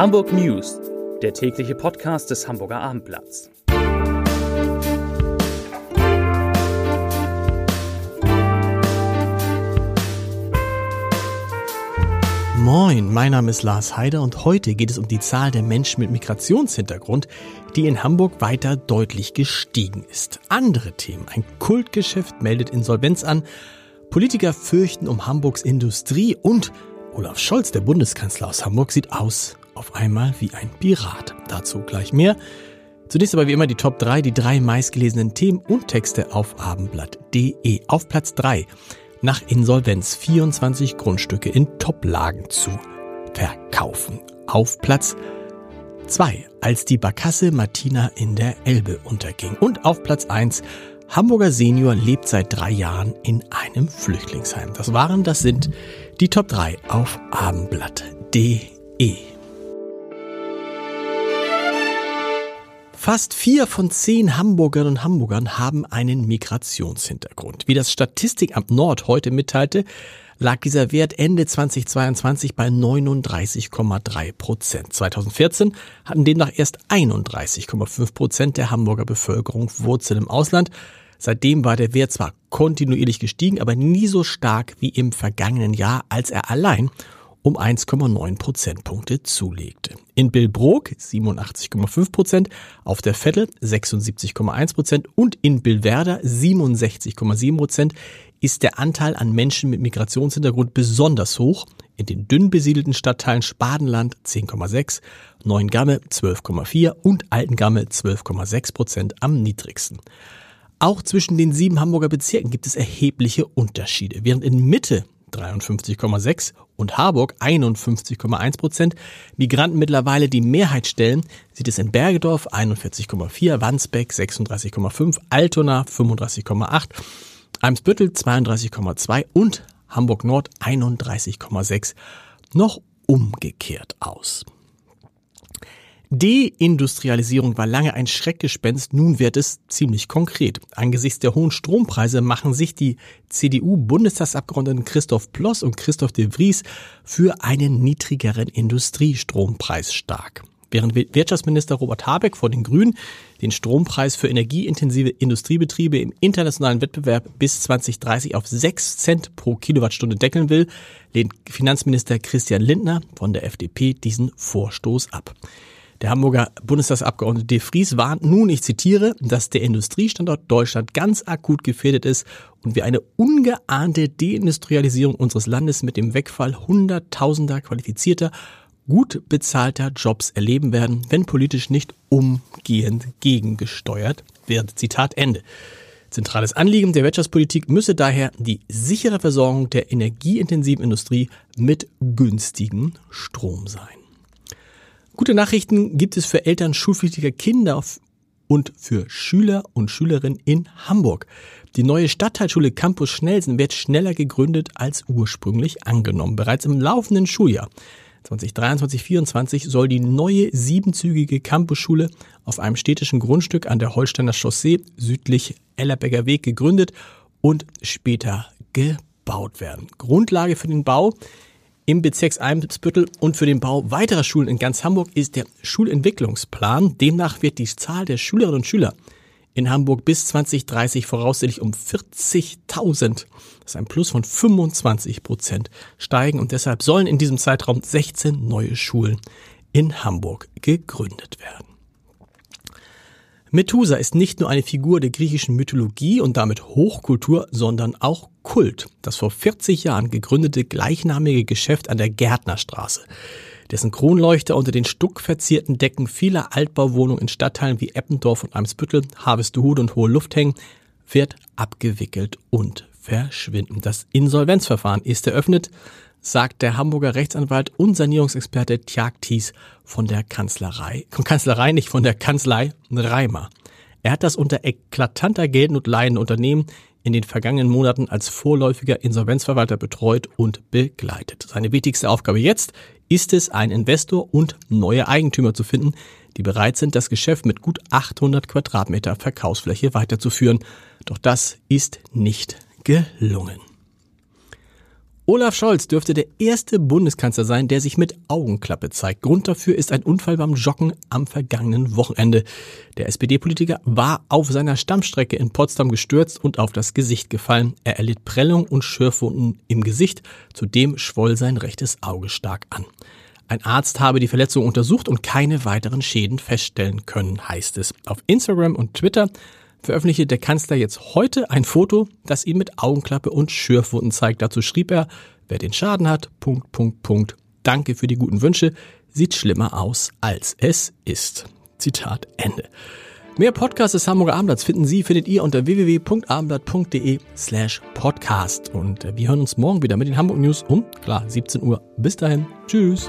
Hamburg News, der tägliche Podcast des Hamburger Abendblatts. Moin, mein Name ist Lars Heider und heute geht es um die Zahl der Menschen mit Migrationshintergrund, die in Hamburg weiter deutlich gestiegen ist. Andere Themen. Ein Kultgeschäft meldet Insolvenz an, Politiker fürchten um Hamburgs Industrie und Olaf Scholz, der Bundeskanzler aus Hamburg, sieht aus auf einmal wie ein Pirat. Dazu gleich mehr. Zunächst aber wie immer die Top 3, die drei meistgelesenen Themen und Texte auf abendblatt.de. Auf Platz 3 nach Insolvenz 24 Grundstücke in Toplagen zu verkaufen. Auf Platz 2, als die Barkasse Martina in der Elbe unterging. Und auf Platz 1, Hamburger Senior lebt seit drei Jahren in einem Flüchtlingsheim. Das waren, das sind die Top 3 auf abendblatt.de. Fast vier von zehn Hamburgerinnen und Hamburgern haben einen Migrationshintergrund. Wie das Statistikamt Nord heute mitteilte, lag dieser Wert Ende 2022 bei 39,3 Prozent. 2014 hatten demnach erst 31,5 Prozent der Hamburger Bevölkerung Wurzeln im Ausland. Seitdem war der Wert zwar kontinuierlich gestiegen, aber nie so stark wie im vergangenen Jahr, als er allein um 1,9 Prozentpunkte zulegte. In Billbrook 87,5 Prozent, auf der Vettel 76,1 Prozent und in Billwerder 67,7 Prozent ist der Anteil an Menschen mit Migrationshintergrund besonders hoch. In den dünn besiedelten Stadtteilen Spadenland 10,6, Neuengamme 12,4 und Altengamme 12,6 Prozent am niedrigsten. Auch zwischen den sieben Hamburger Bezirken gibt es erhebliche Unterschiede. Während in Mitte 53,6 und Harburg 51,1 Prozent Migranten mittlerweile die Mehrheit stellen, sieht es in Bergedorf 41,4, Wandsbeck 36,5, Altona 35,8, Eimsbüttel 32,2 und Hamburg Nord 31,6 noch umgekehrt aus. Deindustrialisierung war lange ein Schreckgespenst, nun wird es ziemlich konkret. Angesichts der hohen Strompreise machen sich die CDU-Bundestagsabgeordneten Christoph Ploss und Christoph de Vries für einen niedrigeren Industriestrompreis stark. Während Wirtschaftsminister Robert Habeck vor den Grünen den Strompreis für energieintensive Industriebetriebe im internationalen Wettbewerb bis 2030 auf 6 Cent pro Kilowattstunde deckeln will, lehnt Finanzminister Christian Lindner von der FDP diesen Vorstoß ab. Der Hamburger Bundestagsabgeordnete De Vries warnt nun, ich zitiere, dass der Industriestandort Deutschland ganz akut gefährdet ist und wir eine ungeahnte Deindustrialisierung unseres Landes mit dem Wegfall hunderttausender qualifizierter, gut bezahlter Jobs erleben werden, wenn politisch nicht umgehend gegengesteuert wird. Zitat Ende. Zentrales Anliegen der Wirtschaftspolitik müsse daher die sichere Versorgung der energieintensiven Industrie mit günstigem Strom sein. Gute Nachrichten gibt es für Eltern schulpflichtiger Kinder und für Schüler und Schülerinnen in Hamburg. Die neue Stadtteilschule Campus Schnelsen wird schneller gegründet als ursprünglich angenommen. Bereits im laufenden Schuljahr 2023-24 soll die neue siebenzügige Campusschule auf einem städtischen Grundstück an der Holsteiner Chaussee südlich Ellerbecker Weg gegründet und später gebaut werden. Grundlage für den Bau im Bezirks Eimsbüttel und für den Bau weiterer Schulen in ganz Hamburg ist der Schulentwicklungsplan. Demnach wird die Zahl der Schülerinnen und Schüler in Hamburg bis 2030 voraussichtlich um 40.000, das ist ein Plus von 25 Prozent, steigen und deshalb sollen in diesem Zeitraum 16 neue Schulen in Hamburg gegründet werden. Methusa ist nicht nur eine Figur der griechischen Mythologie und damit Hochkultur, sondern auch Kult. Das vor 40 Jahren gegründete gleichnamige Geschäft an der Gärtnerstraße, dessen Kronleuchter unter den stuckverzierten Decken vieler Altbauwohnungen in Stadtteilen wie Eppendorf und Eimsbüttel, Harvestehude und Hohe Luft hängen, wird abgewickelt und verschwinden. Das Insolvenzverfahren ist eröffnet sagt der Hamburger Rechtsanwalt und Sanierungsexperte Tjag Thies von der Kanzlerei, von Kanzlerei nicht von der Kanzlei Reimer. Er hat das unter eklatanter Geldnot leidende Unternehmen in den vergangenen Monaten als vorläufiger Insolvenzverwalter betreut und begleitet. Seine wichtigste Aufgabe jetzt ist es, einen Investor und neue Eigentümer zu finden, die bereit sind, das Geschäft mit gut 800 Quadratmeter Verkaufsfläche weiterzuführen. Doch das ist nicht gelungen. Olaf Scholz dürfte der erste Bundeskanzler sein, der sich mit Augenklappe zeigt. Grund dafür ist ein Unfall beim Joggen am vergangenen Wochenende. Der SPD-Politiker war auf seiner Stammstrecke in Potsdam gestürzt und auf das Gesicht gefallen. Er erlitt Prellung und Schürfwunden im Gesicht. Zudem schwoll sein rechtes Auge stark an. Ein Arzt habe die Verletzung untersucht und keine weiteren Schäden feststellen können, heißt es. Auf Instagram und Twitter veröffentlichte der Kanzler jetzt heute ein Foto, das ihn mit Augenklappe und Schürfwunden zeigt. Dazu schrieb er, wer den Schaden hat, Punkt, Punkt, Punkt. Danke für die guten Wünsche. Sieht schlimmer aus, als es ist. Zitat Ende. Mehr Podcasts des Hamburger Abendblatts finden Sie, findet ihr unter www.abendblatt.de slash podcast. Und wir hören uns morgen wieder mit den Hamburg News um, klar, 17 Uhr. Bis dahin. Tschüss.